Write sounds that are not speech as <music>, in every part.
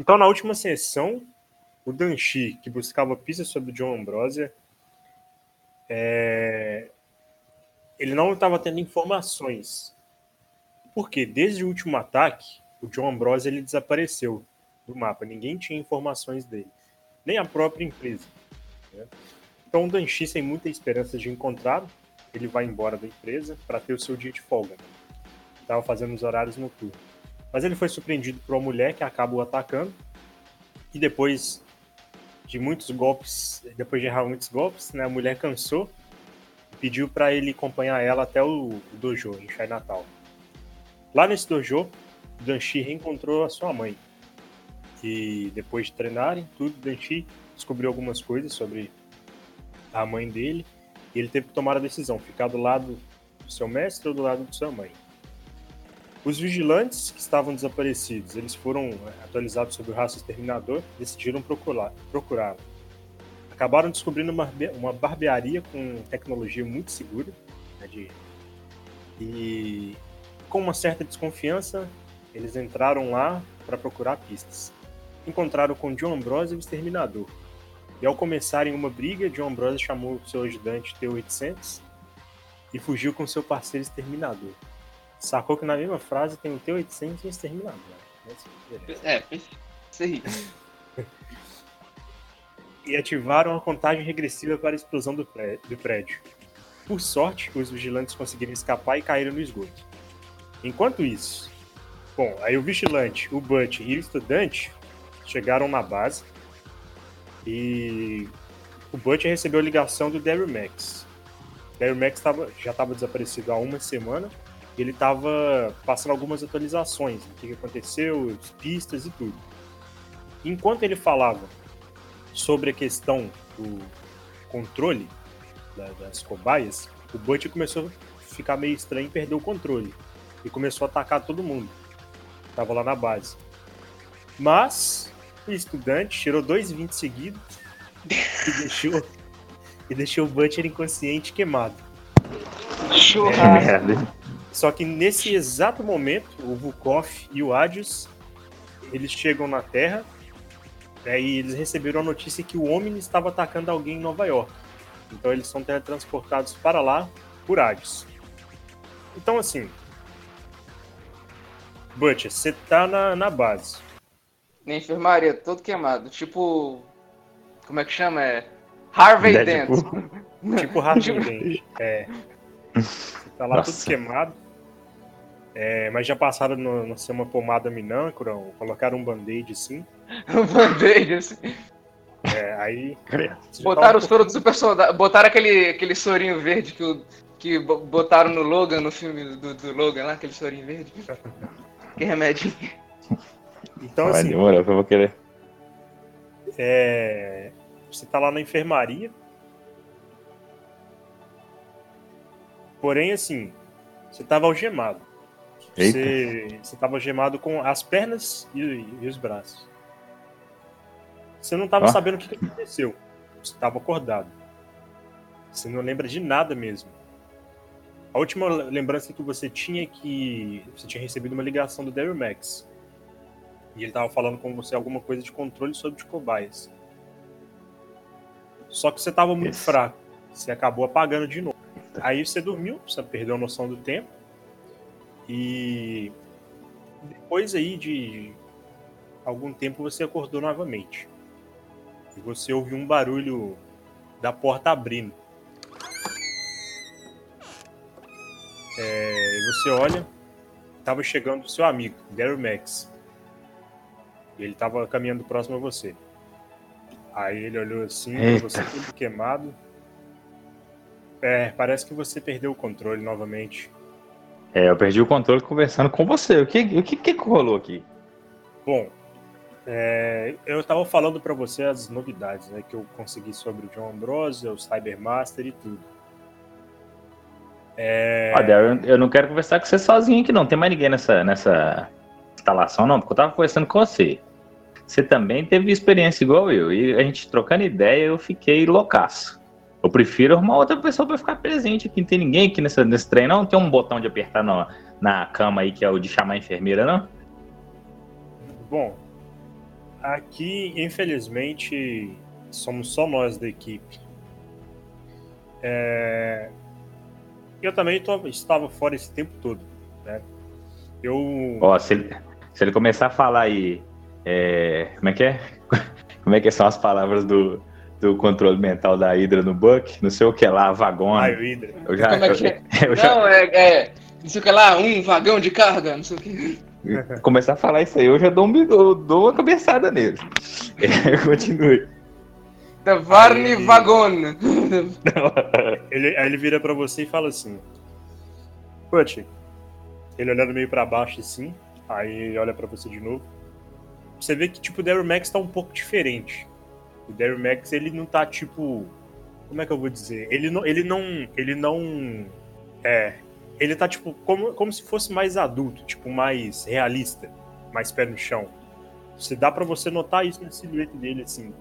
Então, na última sessão, o Danchi, que buscava pistas sobre o John Ambrosia, é... ele não estava tendo informações. Porque desde o último ataque, o John Ambrose ele desapareceu do mapa. Ninguém tinha informações dele, nem a própria empresa. Né? Então o Danchi, sem muita esperança de encontrá-lo, ele vai embora da empresa para ter o seu dia de folga. Estava fazendo os horários noturnos. Mas ele foi surpreendido por uma mulher que acaba o atacando. E depois de muitos golpes, depois de errar muitos golpes, né, a mulher cansou e pediu para ele acompanhar ela até o dojo em Chinatown. Lá nesse dojo, Danchi reencontrou a sua mãe. E depois de treinarem tudo, Danchi descobriu algumas coisas sobre a mãe dele. E ele teve que tomar a decisão: ficar do lado do seu mestre ou do lado de sua mãe. Os vigilantes que estavam desaparecidos, eles foram é, atualizados sobre o raça exterminador e decidiram procurá-lo. Acabaram descobrindo uma, uma barbearia com tecnologia muito segura né, de, e com uma certa desconfiança, eles entraram lá para procurar pistas. Encontraram com John Ambrose e o Exterminador. E ao começarem uma briga, John Ambrose chamou seu ajudante T-800 e fugiu com seu parceiro Exterminador. Sacou que na mesma frase tem o T-800 e o Exterminador. É, sei. <laughs> e ativaram a contagem regressiva para a explosão do prédio. Por sorte, os vigilantes conseguiram escapar e caíram no esgoto. Enquanto isso, bom, aí o vigilante, o Butch e o estudante chegaram na base e o Butch recebeu a ligação do Daryl Max. Daryl Max tava, já estava desaparecido há uma semana ele estava passando algumas atualizações, o que aconteceu, pistas e tudo. Enquanto ele falava sobre a questão do controle das cobaias, o Butch começou a ficar meio estranho e perdeu o controle e começou a atacar todo mundo. Tava lá na base. Mas o estudante tirou dois 20 seguidos e <laughs> deixou e deixou o Butcher inconsciente queimado. Churrasco. É, só que nesse exato momento, o Vukov e o Adius eles chegam na Terra né, e eles receberam a notícia que o Omni estava atacando alguém em Nova York. Então eles são teletransportados para lá por Adius. Então, assim, Butcher, você tá na, na base. Na enfermaria, todo queimado. Tipo. Como é que chama? É. Harvey Dent. Tipo Harvey <laughs> Dent. É. Você tá lá Nossa. tudo queimado. É, mas já passaram no, no ser uma pomada minâncora, colocaram um band-aid assim. <laughs> um band-aid assim. É, aí. Botaram tá um os todos do super soldado. Botaram aquele, aquele sorinho verde que, o, que botaram no Logan, no filme do, do Logan lá, aquele sorinho verde. <laughs> Que remédio. Então, Vai assim. Demora, eu vou querer. É... Você tá lá na enfermaria. Porém, assim, você tava algemado. Você, você tava algemado com as pernas e, e os braços. Você não tava ah. sabendo o que, que aconteceu. Você tava acordado. Você não lembra de nada mesmo. A última lembrança que você tinha é que você tinha recebido uma ligação do Daryl Max. E ele estava falando com você alguma coisa de controle sobre os cobaias. Só que você estava muito fraco. Você acabou apagando de novo. Aí você dormiu, você perdeu a noção do tempo. E depois aí de algum tempo você acordou novamente. E você ouviu um barulho da porta abrindo. É, e você olha, estava chegando o seu amigo, Daryl Max. E ele estava caminhando próximo a você. Aí ele olhou assim, você tudo queimado. É, parece que você perdeu o controle novamente. É, eu perdi o controle conversando com você. O que, o que, que rolou aqui? Bom, é, eu estava falando para você as novidades né, que eu consegui sobre o John Ambrose, o Cybermaster e tudo. É... Olha, eu, eu não quero conversar com você sozinho aqui, não. Tem mais ninguém nessa, nessa instalação, não, porque eu tava conversando com você. Você também teve experiência igual eu. E a gente trocando ideia, eu fiquei loucaço. Eu prefiro arrumar outra pessoa para ficar presente aqui. Não tem ninguém aqui nessa, nesse trem, não? Tem um botão de apertar no, na cama aí que é o de chamar a enfermeira, não? Bom, Aqui, infelizmente, somos só nós da equipe. É... Eu também tô, estava fora esse tempo todo, né? Eu. Ó, se ele, se ele começar a falar aí. É, como é que é? <laughs> Como é que são as palavras do, do controle mental da Hydra no Buck? Não sei o que lá, vagão. Ah, o Hydra. Eu já, Como é que eu, <laughs> eu já Não, é, é. Não sei o que lá, um vagão de carga, não sei o que. <laughs> começar a falar isso aí, eu já dou, um, eu dou uma cabeçada nele. <laughs> É, continue. Da Varne Aí. Vagon. Ele, aí ele vira pra você e fala assim: Put, ele olhando meio pra baixo assim, aí ele olha pra você de novo. Você vê que tipo o Daryl Max tá um pouco diferente. O Daryl Max ele não tá tipo, como é que eu vou dizer? Ele não, ele não, ele não é, ele tá tipo como, como se fosse mais adulto, tipo mais realista, mais pé no chão. Você dá pra você notar isso na silhueta dele assim.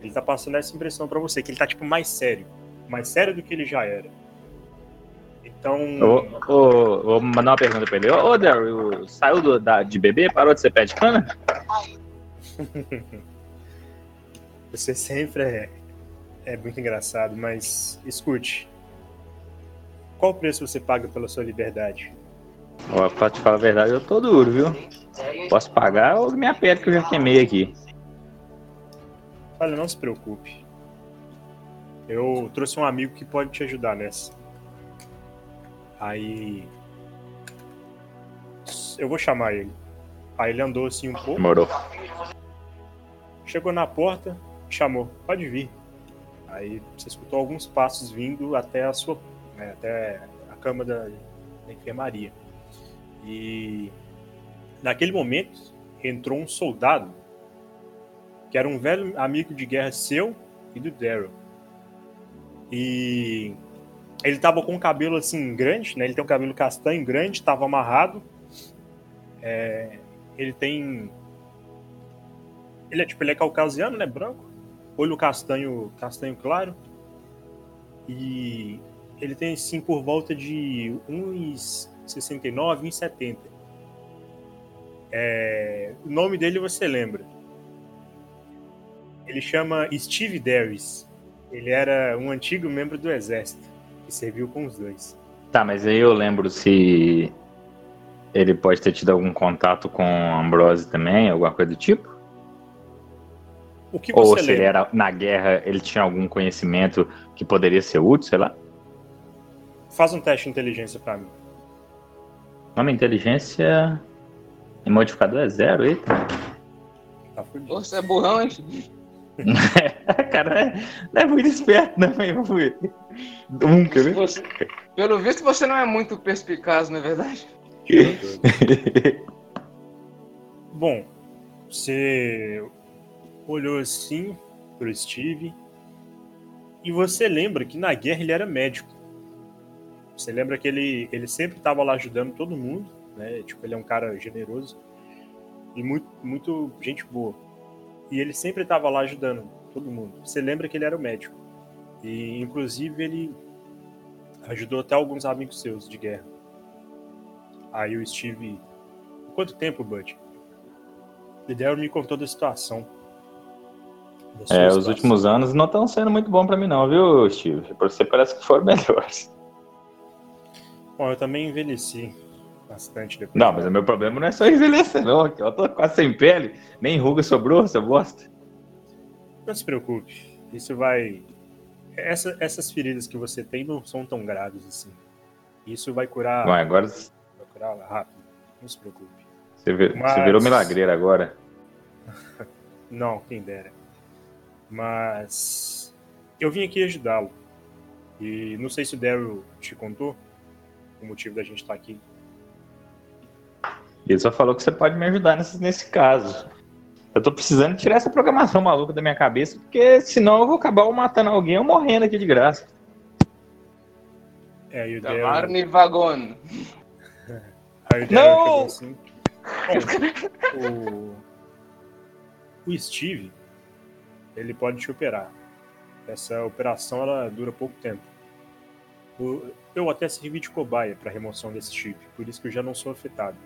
Ele tá passando essa impressão pra você que ele tá tipo mais sério mais sério do que ele já era. Então, Ô, ô, vou mandar uma pergunta pra ele. Ô, ô Daryl, saiu do- da- de bebê? Parou de ser pé de cana? <laughs> você sempre é, é muito engraçado, mas escute. Qual preço você paga pela sua liberdade? Ó, pra te falar a verdade, eu tô duro, viu? Posso pagar ou minha pele que eu já queimei aqui. Olha, não se preocupe. Eu trouxe um amigo que pode te ajudar nessa. Aí. Eu vou chamar ele. Aí ele andou assim um pouco. Demorou. Chegou na porta, chamou, pode vir. Aí você escutou alguns passos vindo até a sua, né, até a cama da, da enfermaria. E naquele momento entrou um soldado que era um velho amigo de guerra seu e do Daryl. E ele tava com o cabelo assim grande, né? Ele tem um cabelo castanho grande, tava amarrado. É, ele tem ele é tipo, ele é caucasiano, né? Branco. Olho castanho, castanho claro. E ele tem assim por volta de 1,69, 1,70. É, o nome dele você lembra. Ele chama Steve Davis. Ele era um antigo membro do exército que serviu com os dois. Tá, mas aí eu lembro se ele pode ter tido algum contato com Ambrose também, alguma coisa do tipo? O que Ou você se ele era na guerra, ele tinha algum conhecimento que poderia ser útil, sei lá. Faz um teste de inteligência pra mim. Nome inteligência em modificador é zero, eita. Tá fudido. Você é burrão, hein? <laughs> Cara, é- não é muito esperto, não, hein? Fui. Quer ver? Você- pelo visto, você não é muito perspicaz, não é verdade? Bom, você olhou assim pro Steve e você lembra que na guerra ele era médico. Você lembra que ele, ele sempre estava lá ajudando todo mundo, né? Tipo, ele é um cara generoso e muito, muito gente boa. E ele sempre estava lá ajudando todo mundo. Você lembra que ele era o médico. E, inclusive, ele ajudou até alguns amigos seus de guerra. Aí o Steve... Quanto tempo, Bud? O Daryl me contou da situação. É, os últimos anos não estão sendo muito bom pra mim, não, viu, Steve? Você parece que foram <laughs> melhores. Bom, eu também envelheci bastante depois. Não, mas o meu problema não é só envelhecer, não. aqui, Eu tô quase sem pele, nem ruga sobrou, seu bosta. Não se preocupe. Isso vai. Essa- essas feridas que você tem não são tão graves assim. Isso vai curar, Bom, agora vai curar rápido. Não se preocupe. você, vi- Mas- você virou milagreiro agora. <laughs> Não, quem dera. Mas eu vim aqui ajudá-lo. E não sei se o Daryl te contou o motivo da gente estar aqui. Ele só falou que você pode me ajudar nesse, nesse caso. Eu tô precisando tirar essa programação maluca da minha cabeça, porque senão eu vou acabar matando alguém ou morrendo aqui de graça. É, e o Da Daryl, Varne Vagon. <laughs> aí o Daryl Não! assim. Bom, <laughs> o, o Steve, ele pode te operar. Essa operação ela dura pouco tempo. Eu até servi de cobaia para remoção desse chip, por isso que eu já não sou afetado.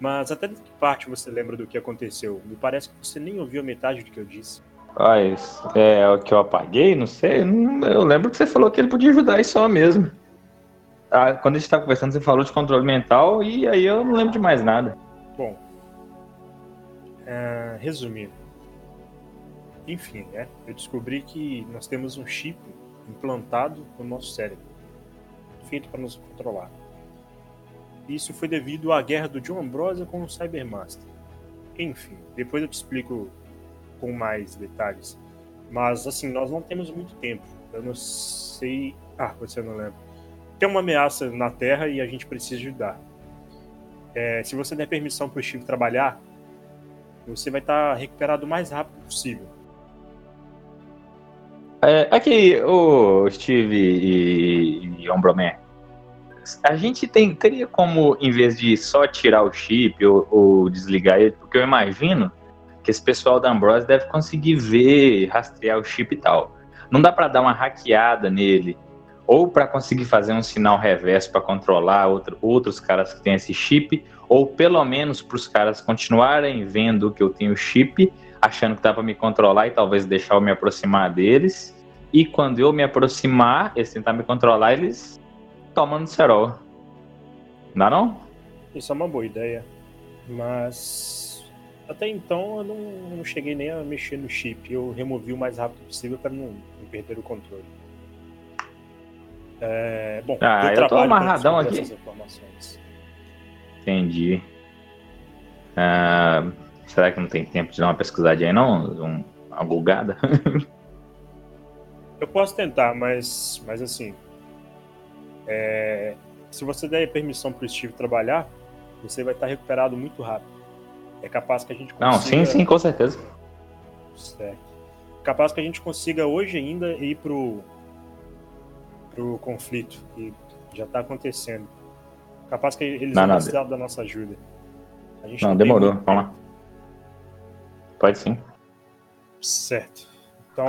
Mas até de que parte você lembra do que aconteceu? Me parece que você nem ouviu a metade do que eu disse. Ah, isso é o que eu apaguei? Não sei. Eu lembro que você falou que ele podia ajudar aí só mesmo. Ah, quando a gente estava conversando, você falou de controle mental e aí eu não lembro de mais nada. Bom, uh, resumindo. Enfim, né? Eu descobri que nós temos um chip implantado no nosso cérebro, feito para nos controlar. Isso foi devido à guerra do John Ambrosia com o Cybermaster. Enfim, depois eu te explico com mais detalhes. Mas assim, nós não temos muito tempo. Eu não sei. Ah, você não lembra. Tem uma ameaça na Terra e a gente precisa ajudar. É, se você der permissão para o Steve trabalhar, você vai estar recuperado o mais rápido possível. É, aqui, o Steve e, e Ombroman, a gente tem, teria como, em vez de só tirar o chip ou, ou, desligar ele, porque eu imagino que esse pessoal da Ambrose deve conseguir ver, rastrear o chip e tal. Não dá para dar uma hackeada nele, ou para conseguir fazer um sinal reverso para controlar outro, outros caras que têm esse chip, ou pelo menos para os caras continuarem vendo que eu tenho chip, achando que dá para me controlar e talvez deixar eu me aproximar deles. E quando eu me aproximar, eles tentar me controlar, eles tomando cerol. Não dá não? Isso é uma boa ideia. Mas até então eu não, não cheguei nem a mexer no chip. Eu removi o mais rápido possível para não, não perder o controle. É, bom, ah, eu, eu tô amarradão aqui. Entendi. Ah, será que não tem tempo de dar uma pesquisadinha aí, não? Um, uma bugada? <laughs> eu posso tentar, mas, mas assim. É, se você der permissão para o Steve trabalhar, você vai estar recuperado muito rápido. É capaz que a gente consiga. Não, sim, sim, com certeza. Certo. É capaz que a gente consiga hoje ainda ir pro pro conflito que já está acontecendo. Capaz que eles não, vão precisar da nossa ajuda. não, não demorou. Vamos lá. Pode sim. Certo. Então,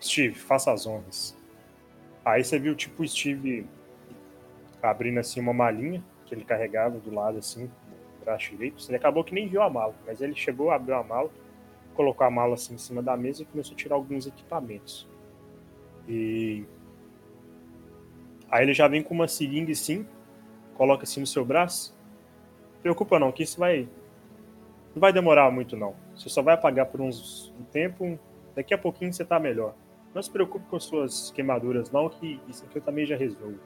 Steve, faça as honras. Aí você viu tipo o Steve abrindo assim uma malinha que ele carregava do lado assim, no braço direito. Ele acabou que nem viu a mala, mas ele chegou, abriu a mala, colocou a mala assim em cima da mesa e começou a tirar alguns equipamentos. E Aí ele já vem com uma seringa assim, coloca assim no seu braço. Preocupa não, que isso vai. Não vai demorar muito não. Você só vai apagar por uns, um tempo, daqui a pouquinho você tá melhor. Não se preocupe com suas queimaduras não, que isso aqui eu também já resolvo.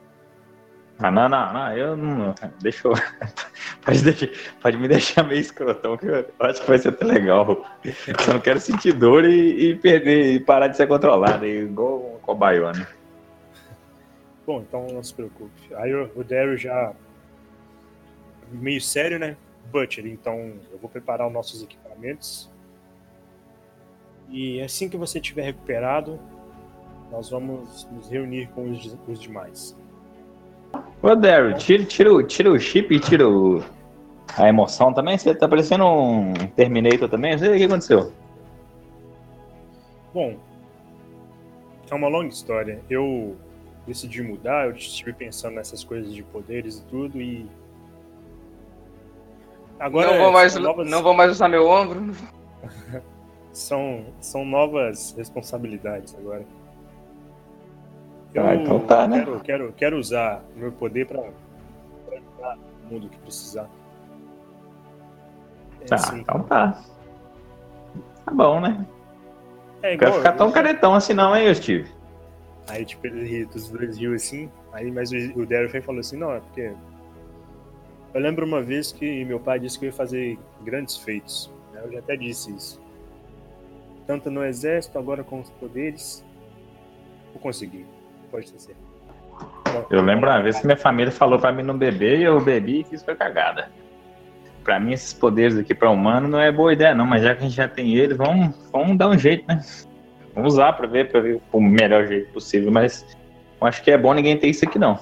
Ah, não, não, não, eu não. Deixa eu. <laughs> Pode, deixar, pode me deixar meio escrotão, que eu acho que vai ser até legal. Eu não quero sentir dor e, e perder, e parar de ser controlado, igual um cobaione. Bom, então não se preocupe. Aí o Daryl já. meio sério, né? Butcher, então eu vou preparar os nossos equipamentos. E assim que você estiver recuperado, nós vamos nos reunir com os, os demais. Ô Daryl, tira, tira, tira o chip e tira o, a emoção também. Você tá parecendo um Terminator também. Sei o que aconteceu. Bom, é uma longa história. Eu decidi mudar, eu estive pensando nessas coisas de poderes e tudo, e. Agora não vou mais, novas... não vou mais usar meu ombro. <laughs> são, são novas responsabilidades agora. Eu ah, então tá, né? Quero, quero, quero usar meu poder para ajudar o mundo que precisar. É tá, assim. então tá. Tá bom, né? É, igual, Quero ficar tão caretão assim não, hein, Steve? Aí, tipo, ele, os dois riu assim. Aí, mas o, o Daryl falou assim: não, é porque. Eu lembro uma vez que meu pai disse que eu ia fazer grandes feitos. Né? Eu já até disse isso. Tanto no exército, agora com os poderes. Vou conseguir. Pode ser. Eu lembro uma vez que minha família falou para mim não beber e eu bebi e fiz foi cagada. Para mim, esses poderes aqui para humano não é boa ideia, não, mas já que a gente já tem eles, vamos, vamos dar um jeito, né? Vamos usar para ver, para ver o melhor jeito possível, mas eu acho que é bom ninguém ter isso aqui não.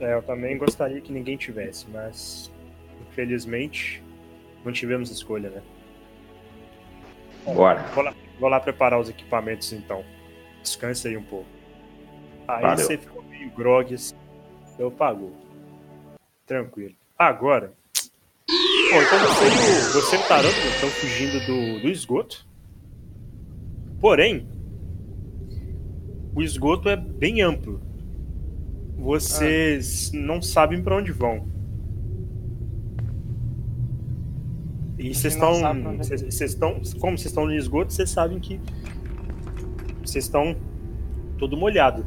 É, eu também gostaria que ninguém tivesse, mas infelizmente não tivemos escolha, né? Bora. Vou lá, vou lá preparar os equipamentos então. Descanse aí um pouco. Aí Valeu. você ficou meio grog, assim. eu pago. Tranquilo. Agora. Bom, então você e o, você e o Tarântula estão fugindo do, do esgoto. Porém, o esgoto é bem amplo. Vocês ah. não sabem para onde vão. E vocês estão. Vocês estão. Como vocês estão no esgoto, vocês sabem que. Vocês estão todo molhado.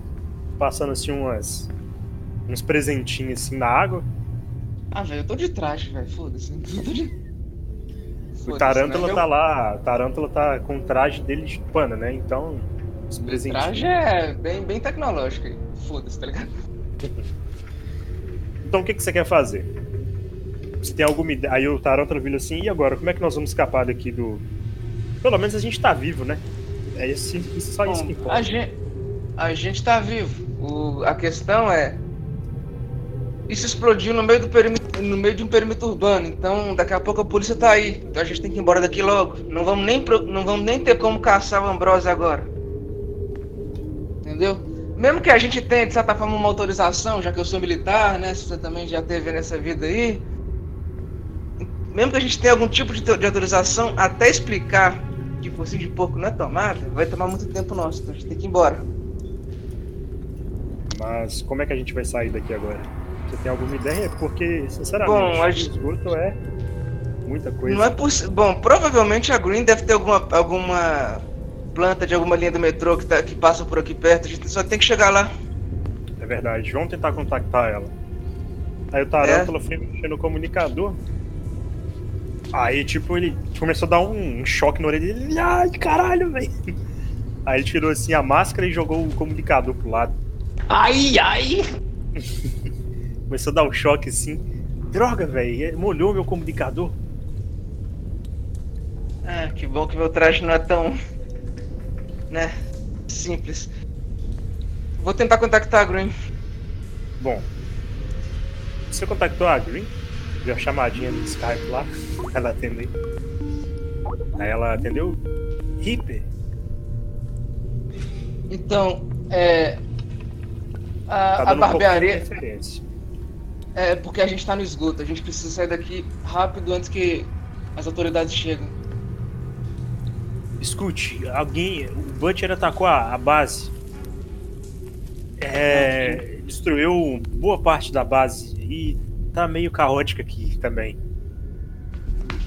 Passando assim umas. Uns presentinhos assim na água. Ah, velho, eu tô de traje, velho. Foda-se. <laughs> O Tarântula né? tá lá. O Tarântula tá com o traje dele de pano, né? Então. Os presentinhos. O traje é bem, bem tecnológico. Foda-se, tá ligado? Então o que, que você quer fazer? Você tem alguma ideia? Aí o Tarântula vira assim, e agora? Como é que nós vamos escapar daqui do. Pelo menos a gente tá vivo, né? É esse, isso, só Bom, isso que importa. A gente, a gente tá vivo. O, a questão é. Isso explodiu no meio, do perímetro, no meio de um perímetro urbano, então daqui a pouco a polícia tá aí. Então a gente tem que ir embora daqui logo. Não vamos nem, não vamos nem ter como caçar o Ambrose agora. Entendeu? Mesmo que a gente tenha, de certa forma, uma autorização, já que eu sou militar, né? Você também já teve nessa vida aí, mesmo que a gente tenha algum tipo de, de autorização, até explicar que focinho de porco não é tomada, vai tomar muito tempo nosso, então a gente tem que ir embora. Mas como é que a gente vai sair daqui agora? Você tem alguma ideia? Porque, sinceramente, Bom, a gente... esgoto é muita coisa. Não é possível. Bom, provavelmente a Green deve ter alguma, alguma planta de alguma linha do metrô que, tá, que passa por aqui perto. A gente só tem que chegar lá. É verdade. Vamos tentar contactar ela. Aí o Tarântula é. foi mexer no comunicador. Aí, tipo, ele começou a dar um, um choque na orelha dele. Ai, caralho, velho. Aí ele tirou assim a máscara e jogou o comunicador pro lado. Ai, ai! <laughs> começou a dar um choque assim. Droga, velho, molhou meu comunicador. Ah, que bom que meu traje não é tão. Né? Simples. Vou tentar contactar a Green. Bom. Você contactou a Green? Viu a chamadinha no Skype lá? <laughs> Ela atendeu. Aí ela atendeu. Hiper. Então, é. A, tá a barbearia. é porque a gente tá no esgoto. A gente precisa sair daqui rápido antes que as autoridades cheguem. Escute, alguém. O Butcher atacou a, a base. É, destruiu boa parte da base. E tá meio caótica aqui também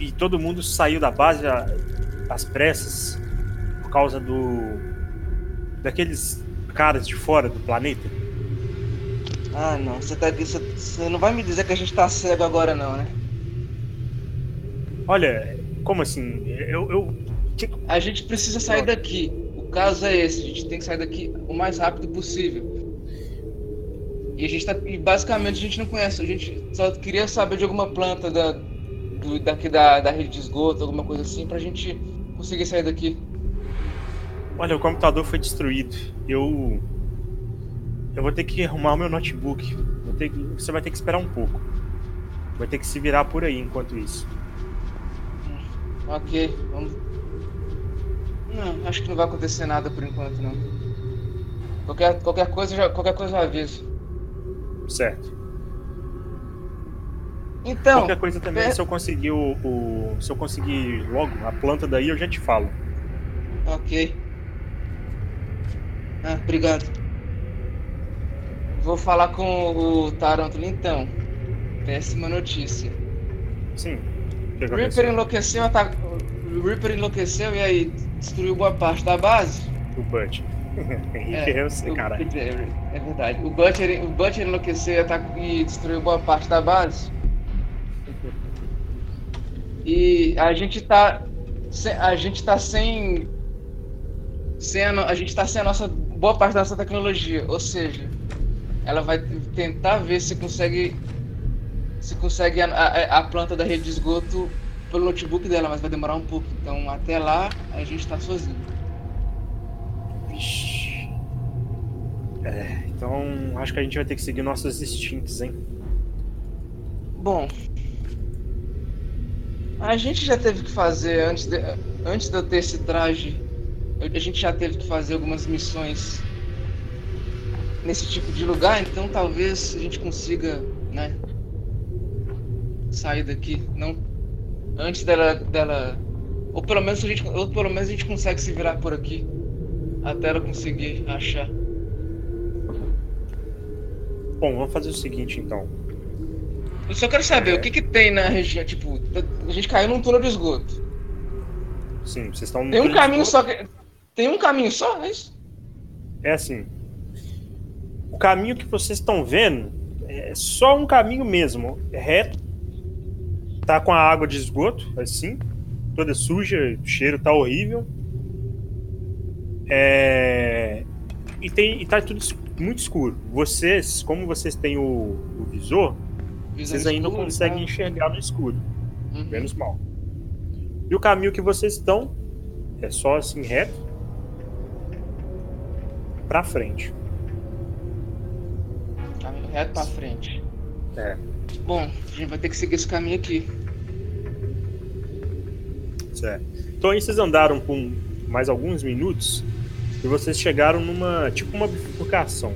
e todo mundo saiu da base às pressas por causa do daqueles caras de fora do planeta. Ah, não. Você tá você não vai me dizer que a gente tá cego agora não, né? Olha, como assim? Eu, eu... a gente precisa sair daqui. O caso é esse, a gente tem que sair daqui o mais rápido possível. E a gente tá e basicamente a gente não conhece, a gente só queria saber de alguma planta da do, daqui da, da rede de esgoto, alguma coisa assim, pra gente conseguir sair daqui. Olha, o computador foi destruído. Eu. Eu vou ter que arrumar o meu notebook. Vou ter que... Você vai ter que esperar um pouco. Vai ter que se virar por aí enquanto isso. Ok, vamos. Não, acho que não vai acontecer nada por enquanto, não. Qualquer, qualquer coisa, já, qualquer coisa eu aviso. Certo. Então. Qualquer coisa também, é... se eu conseguir o, o, Se eu conseguir logo a planta daí, eu já te falo. Ok. Ah, obrigado. Vou falar com o Tarantula então. Péssima notícia. Sim. O Reaper enlouqueceu, tá... o Reaper enlouqueceu e aí destruiu boa parte da base. O Butch. <laughs> é, eu sei, cara. É, é verdade. O Butcher, o Butcher enlouqueceu e destruiu boa parte da base. E a gente tá a gente tá sem sem a, a gente tá sem a nossa boa parte da nossa tecnologia, ou seja, ela vai tentar ver se consegue se consegue a, a, a planta da rede de esgoto pelo notebook dela, mas vai demorar um pouco. Então até lá a gente tá sozinho. Vixe. É, então acho que a gente vai ter que seguir nossos instintos, hein? Bom, a gente já teve que fazer, antes de, antes de eu ter esse traje, a gente já teve que fazer algumas missões nesse tipo de lugar, então talvez a gente consiga, né? sair daqui. Não. Antes dela. dela. Ou pelo menos a gente. Ou pelo menos a gente consegue se virar por aqui. Até ela conseguir achar. Bom, vamos fazer o seguinte então. Eu só quero saber, É. o que que tem na região, tipo, a gente caiu num túnel de esgoto. Sim, vocês estão. Tem um caminho só que... Tem um caminho só, é isso? É assim. O caminho que vocês estão vendo é só um caminho mesmo, é reto. Tá com a água de esgoto, assim, toda suja, o cheiro tá horrível. É... E, tem, e tá tudo muito escuro. Vocês, como vocês têm o, o visor, vocês ainda não conseguem enxergar no escuro, Uhum. menos mal. E o caminho que vocês estão é só assim reto pra frente. Caminho reto pra frente. É. Bom, a gente vai ter que seguir esse caminho aqui. Certo. Então aí vocês andaram por mais alguns minutos e vocês chegaram numa tipo uma bifurcação.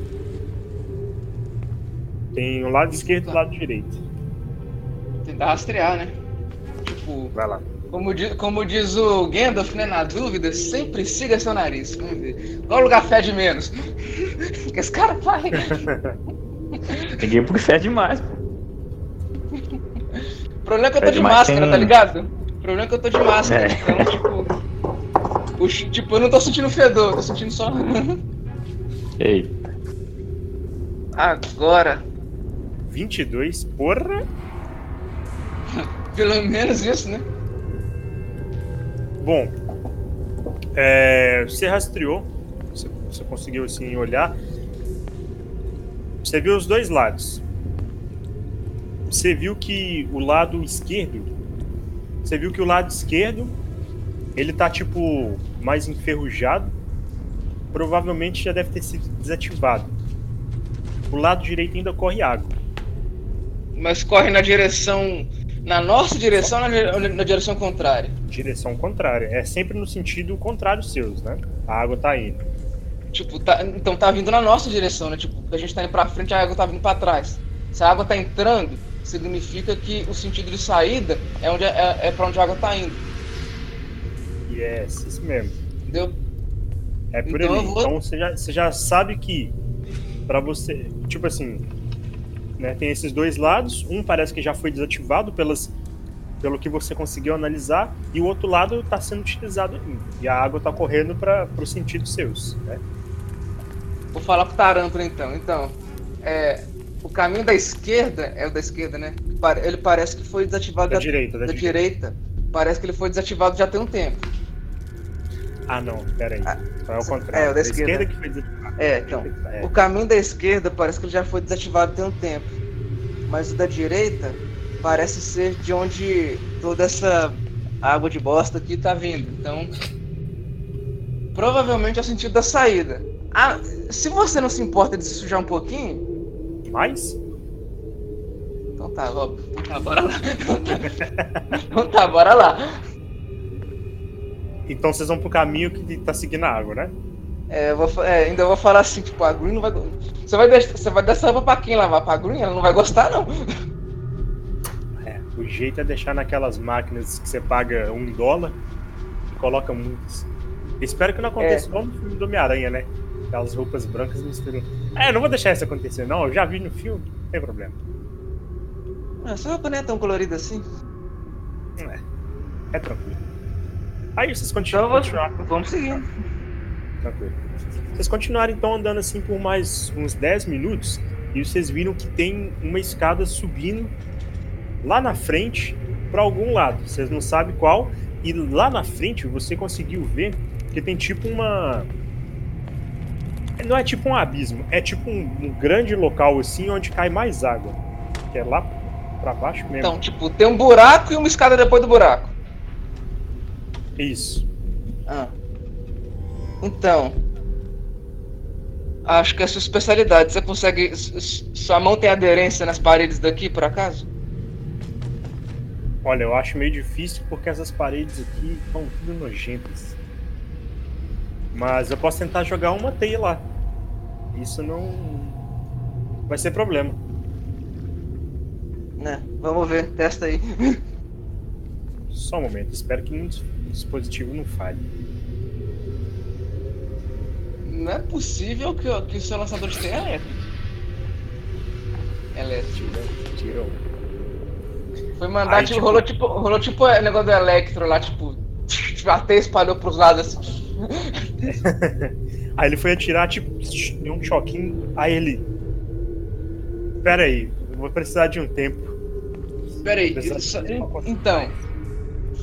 Tem o lado esquerdo e o lado direito. Tentar rastrear, né? Tipo, Vai lá. como, di- como diz o Gandalf, né? Na dúvida, sempre siga seu nariz. Vamos ver. Qual lugar fede menos? <laughs> que esse cara faz. Ninguém porque fede demais, pô. O problema é que eu tô Fede de máscara, tem- tá ligado? O problema é que eu tô de máscara. É. Então, tipo. o tipo, eu não tô sentindo fedor, tô sentindo só. <laughs> Ei, Agora. 22, porra! <laughs> Pelo menos isso, né? Bom, é, você rastreou, você, você conseguiu assim olhar. Você viu os dois lados. Você viu que o lado esquerdo, você viu que o lado esquerdo ele tá tipo mais enferrujado. Provavelmente já deve ter sido desativado. O lado direito ainda corre água. Mas corre na direção. Na nossa direção ou na, na direção contrária? Direção contrária. É sempre no sentido contrário seus, né? A água tá indo. Tipo, tá, então tá vindo na nossa direção, né? Tipo, a gente tá indo pra frente, a água tá vindo pra trás. Se a água tá entrando, significa que o sentido de saída é, onde, é, é pra onde a água tá indo. Yes, isso mesmo. Entendeu? É por Então ali. vou- Então você já, você já sabe que pra você, tipo assim, né, tem esses dois lados. Um parece que já foi desativado pelas, pelo que você conseguiu analisar e o outro lado está sendo utilizado ainda. E a água está correndo para os sentidos seus. Né? Vou falar pro Tarântula então. Então, é, o caminho da esquerda, é o da esquerda, né? Ele parece que foi desativado Da já- direita, da da direita. direita. Parece que ele foi desativado já tem um tempo. Ah, não, peraí. Ah, Então é o contrário. é, o da esquerda. que foi desativado. É, então. É. O caminho da esquerda parece que ele já foi desativado tem um tempo. Mas o da direita parece ser de onde toda essa água de bosta aqui tá vindo. Então, provavelmente é o sentido da saída. Ah, se você não se importa de se sujar um pouquinho, Mas, então tá, então tá, bora lá. <laughs> Então tá, bora lá. então vocês vão pro caminho que tá seguindo a água, né? É, eu vou, é, ainda vou falar assim, tipo, a Green não vai. Você vai, deixar, você vai dar essa roupa pra quem lavar? Pra Green? Ela não vai gostar, não. É, o jeito é deixar naquelas máquinas que você paga um dólar e coloca muitas. Espero que não aconteça igual no filme do Homem-Aranha, né? Aquelas roupas brancas misturam. É, eu não vou deixar isso acontecer, não. Eu já vi no filme, não tem problema. Ah, Essa roupa nem é tão colorida assim. É tranquilo. Aí vocês Então continuam. continuar- Vamos seguindo. Tranquilo. Vocês continuaram então andando assim por mais uns 10 minutos e vocês viram que tem uma escada subindo lá na frente para algum lado. Vocês não sabem qual. E lá na frente você conseguiu ver que tem tipo uma. Não é tipo um abismo, é tipo um, um grande local assim onde cai mais água. Que é lá para baixo mesmo. Então, tipo, tem um buraco e uma escada depois do buraco. Isso. Ah. Então. Acho que é a sua especialidade. Você consegue. Sua mão tem aderência nas paredes daqui, por acaso? Olha, eu acho meio difícil porque essas paredes aqui estão tudo nojentas. Mas eu posso tentar jogar uma teia lá. Isso não vai ser problema. Né? Vamos ver, testa aí. Só um momento, espero que nenhum dispositivo não falhe. Não é possível que, o- que o seu lançador tenha elétrico. Elétrico. Tira, tira um. Foi mandar, Aí, tipo, tipo- rolou tipo, rolou tipo o negócio do Electro lá, tipo, <laughs> tipo, até espalhou pros lados assim. <laughs> Aí ele foi atirar, tipo, deu um choquinho. Aí ele. Pera aí, eu vou precisar de um tempo. Pera aí, isso- então,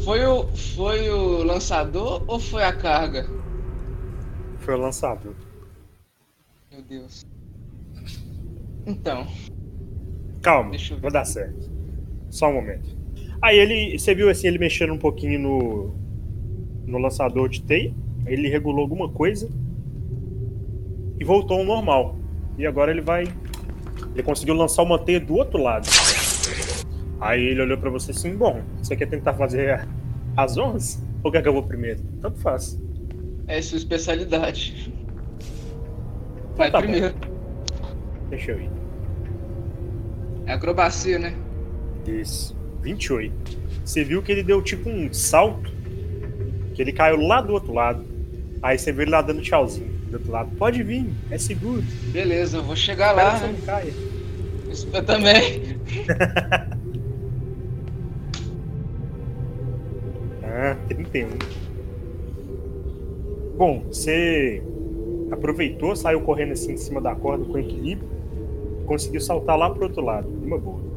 foi o, foi o lançador ou foi a carga? Foi o lançador. Meu Deus. Então, Calma, Deixa eu ver. vai dar certo. Só um momento. Aí ele. Você viu assim, ele mexendo um pouquinho no. No lançador de teia. Ele regulou alguma coisa. E voltou ao normal. E agora ele vai. Ele conseguiu lançar uma teia do outro lado. Aí ele olhou pra você assim: Bom, você quer tentar fazer as honras? Ou quer que eu vou primeiro? Tanto faz. é sua especialidade. Vai Tá bom. primeiro. Deixa eu ir. É acrobacia, né? Isso. 28. Você viu que ele deu tipo um salto. Que ele caiu lá do outro lado. Aí você viu ele lá dando tchauzinho do outro lado. Pode vir, é seguro. Beleza, eu vou chegar Espera lá, que né? não caia. Isso Eu também. <laughs> Ah, 31. Bom, você aproveitou, saiu correndo assim em cima da corda com equilíbrio. Conseguiu saltar lá pro outro lado. Uma boa.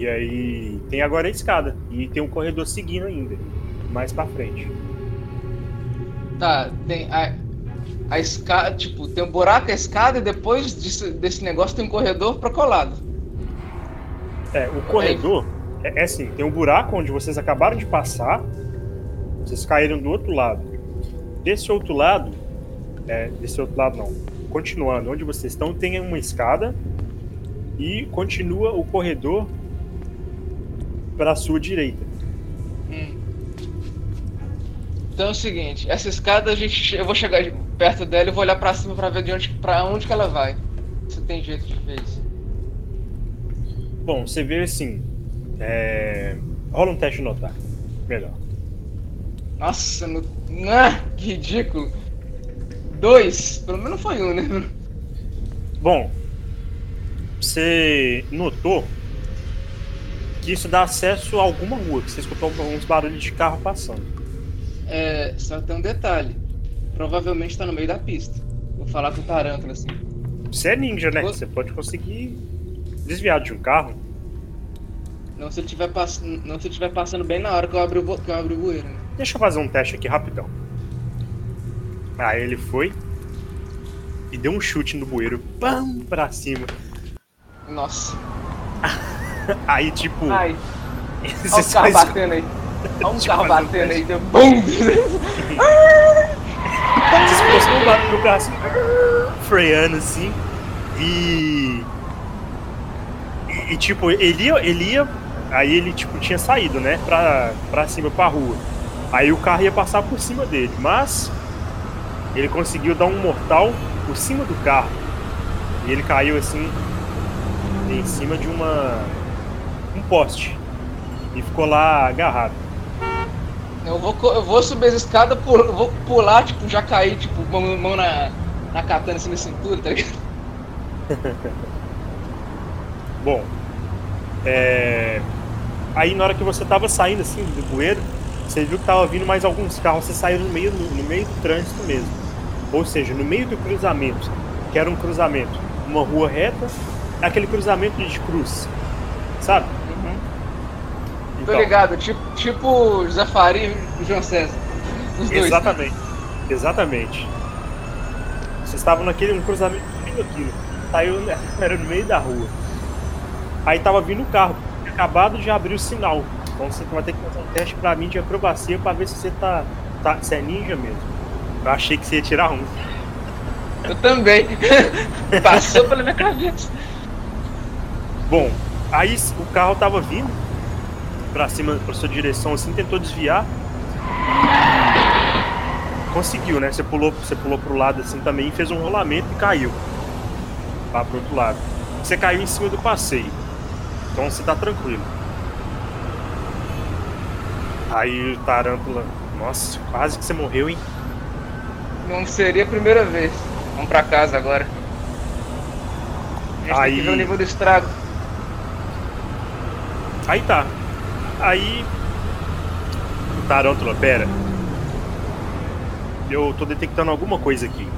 E aí tem agora a escada. E tem um corredor seguindo ainda. Mais pra frente. Tá, tem a, a escada, tipo, tem um buraco, a escada e depois disso- desse negócio tem um corredor pra colado. É, o corredor é, é assim, tem um buraco onde vocês acabaram de passar, vocês caíram do outro lado. Desse outro lado, é, desse outro lado não, continuando, onde vocês estão, tem uma escada e continua o corredor para sua direita. Hum. Então é o seguinte, essa escada a gente, eu vou chegar perto dela e vou olhar pra cima pra ver de onde, pra onde que ela vai. Se tem jeito de ver isso. Bom, você vê assim, é, rola um teste notar, melhor. Nossa, no... ah, que ridículo. Dois, pelo menos foi um, né? Bom, você notou que isso dá acesso a alguma rua, que você escutou uns barulhos de carro passando. É, só tem um detalhe. Provavelmente tá no meio da pista. Vou falar com o Tarântula assim. Você é ninja, né? Você pode conseguir desviar de um carro. Não se ele tiver, pass... não se ele tiver passando bem na hora que eu abro o, que eu abro o bueiro, né? Deixa eu fazer um teste aqui rapidão. Aí ele foi e deu um chute no bueiro, pam, pra cima. Nossa. <laughs> <laughs> Aí, tipo, Ai, <laughs> olha o carro batendo aí. <laughs> Olha um eu carro batendo aí, deu BUM! Você escutou só um barulho carro assim, freando assim. E... e. e, tipo, ele ia, ele ia. Aí ele, tipo, tinha saído, né? Pra, pra cima, pra rua. Aí o carro ia passar por cima dele. Mas. Ele conseguiu dar um mortal por cima do carro. E ele caiu assim. Em cima de uma. Um poste. E ficou lá agarrado. Eu vou, eu vou subir as escadas, pul, vou pular, tipo, já cair, tipo, mão, mão na, na katana assim na cintura, tá ligado? <laughs> Bom, é... aí na hora que você tava saindo assim do bueiro, você viu que tava vindo mais alguns carros, você saiu no meio, no, no meio do trânsito mesmo. Ou seja, no meio do cruzamento, que era um cruzamento, uma rua reta, aquele cruzamento de cruz, sabe? Tô Então, ligado, tipo, tipo José Faria e João César. Exatamente. Exatamente. Vocês estavam naquele um cruzamento aquilo. Saiu, era no meio da rua. Aí tava vindo o carro. Acabado de abrir o sinal. Então você vai ter que fazer um teste pra mim de acrobacia pra ver se você tá, tá. Se é ninja mesmo. Eu achei que você ia tirar um. Eu também. <laughs> Passou pela minha cabeça. Bom, aí o carro tava vindo pra cima, pra sua direção assim, tentou desviar. Conseguiu, né? Você pulou, você pulou pro lado assim também, fez um rolamento e caiu. lá pro outro lado. Você caiu em cima do passeio. Então você tá tranquilo. Aí o Tarântula. Nossa, quase que você morreu, hein? Não seria a primeira vez. Vamos pra casa agora. A gente Aí- tem que ver o nível do estrago. Aí tá. Aí. Tarântula, pera. Eu tô detectando alguma coisa aqui.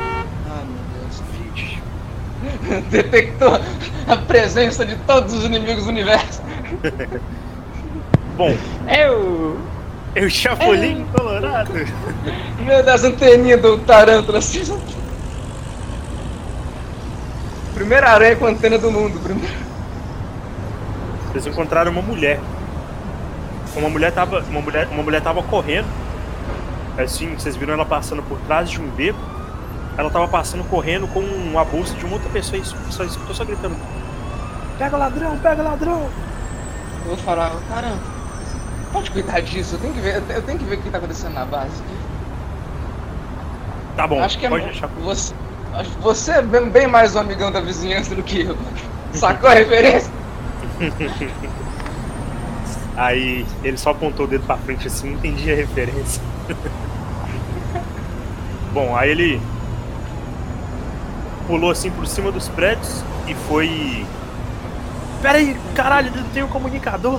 Ai meu Deus. <laughs> Detectou a presença de todos os inimigos do universo. <laughs> Bom, Eu. eu chapulinho colorado. <laughs> Meu Deus, anteninha do tarântula assim. Primeira aranha com antena do mundo. Primeiro. Vocês encontraram uma mulher. Uma mulher tava, uma mulher, uma mulher tava correndo. Assim, vocês viram ela passando por trás de um beco. Ela tava passando correndo com uma bolsa de uma outra pessoa e só escutou só gritando: Pega ladrão, pega ladrão! Eu vou falar, caramba, pode cuidar disso, eu tenho que ver, eu tenho que ver o que tá acontecendo na base. Tá bom, acho que é pode deixar. você, você é bem mais um amigão da vizinhança do que eu. Sacou a referência? <laughs> Aí ele só apontou o dedo pra frente assim, não entendi a referência. <laughs> Bom, aí ele pulou assim por cima dos prédios e foi. Pera aí, caralho, não tem um comunicador.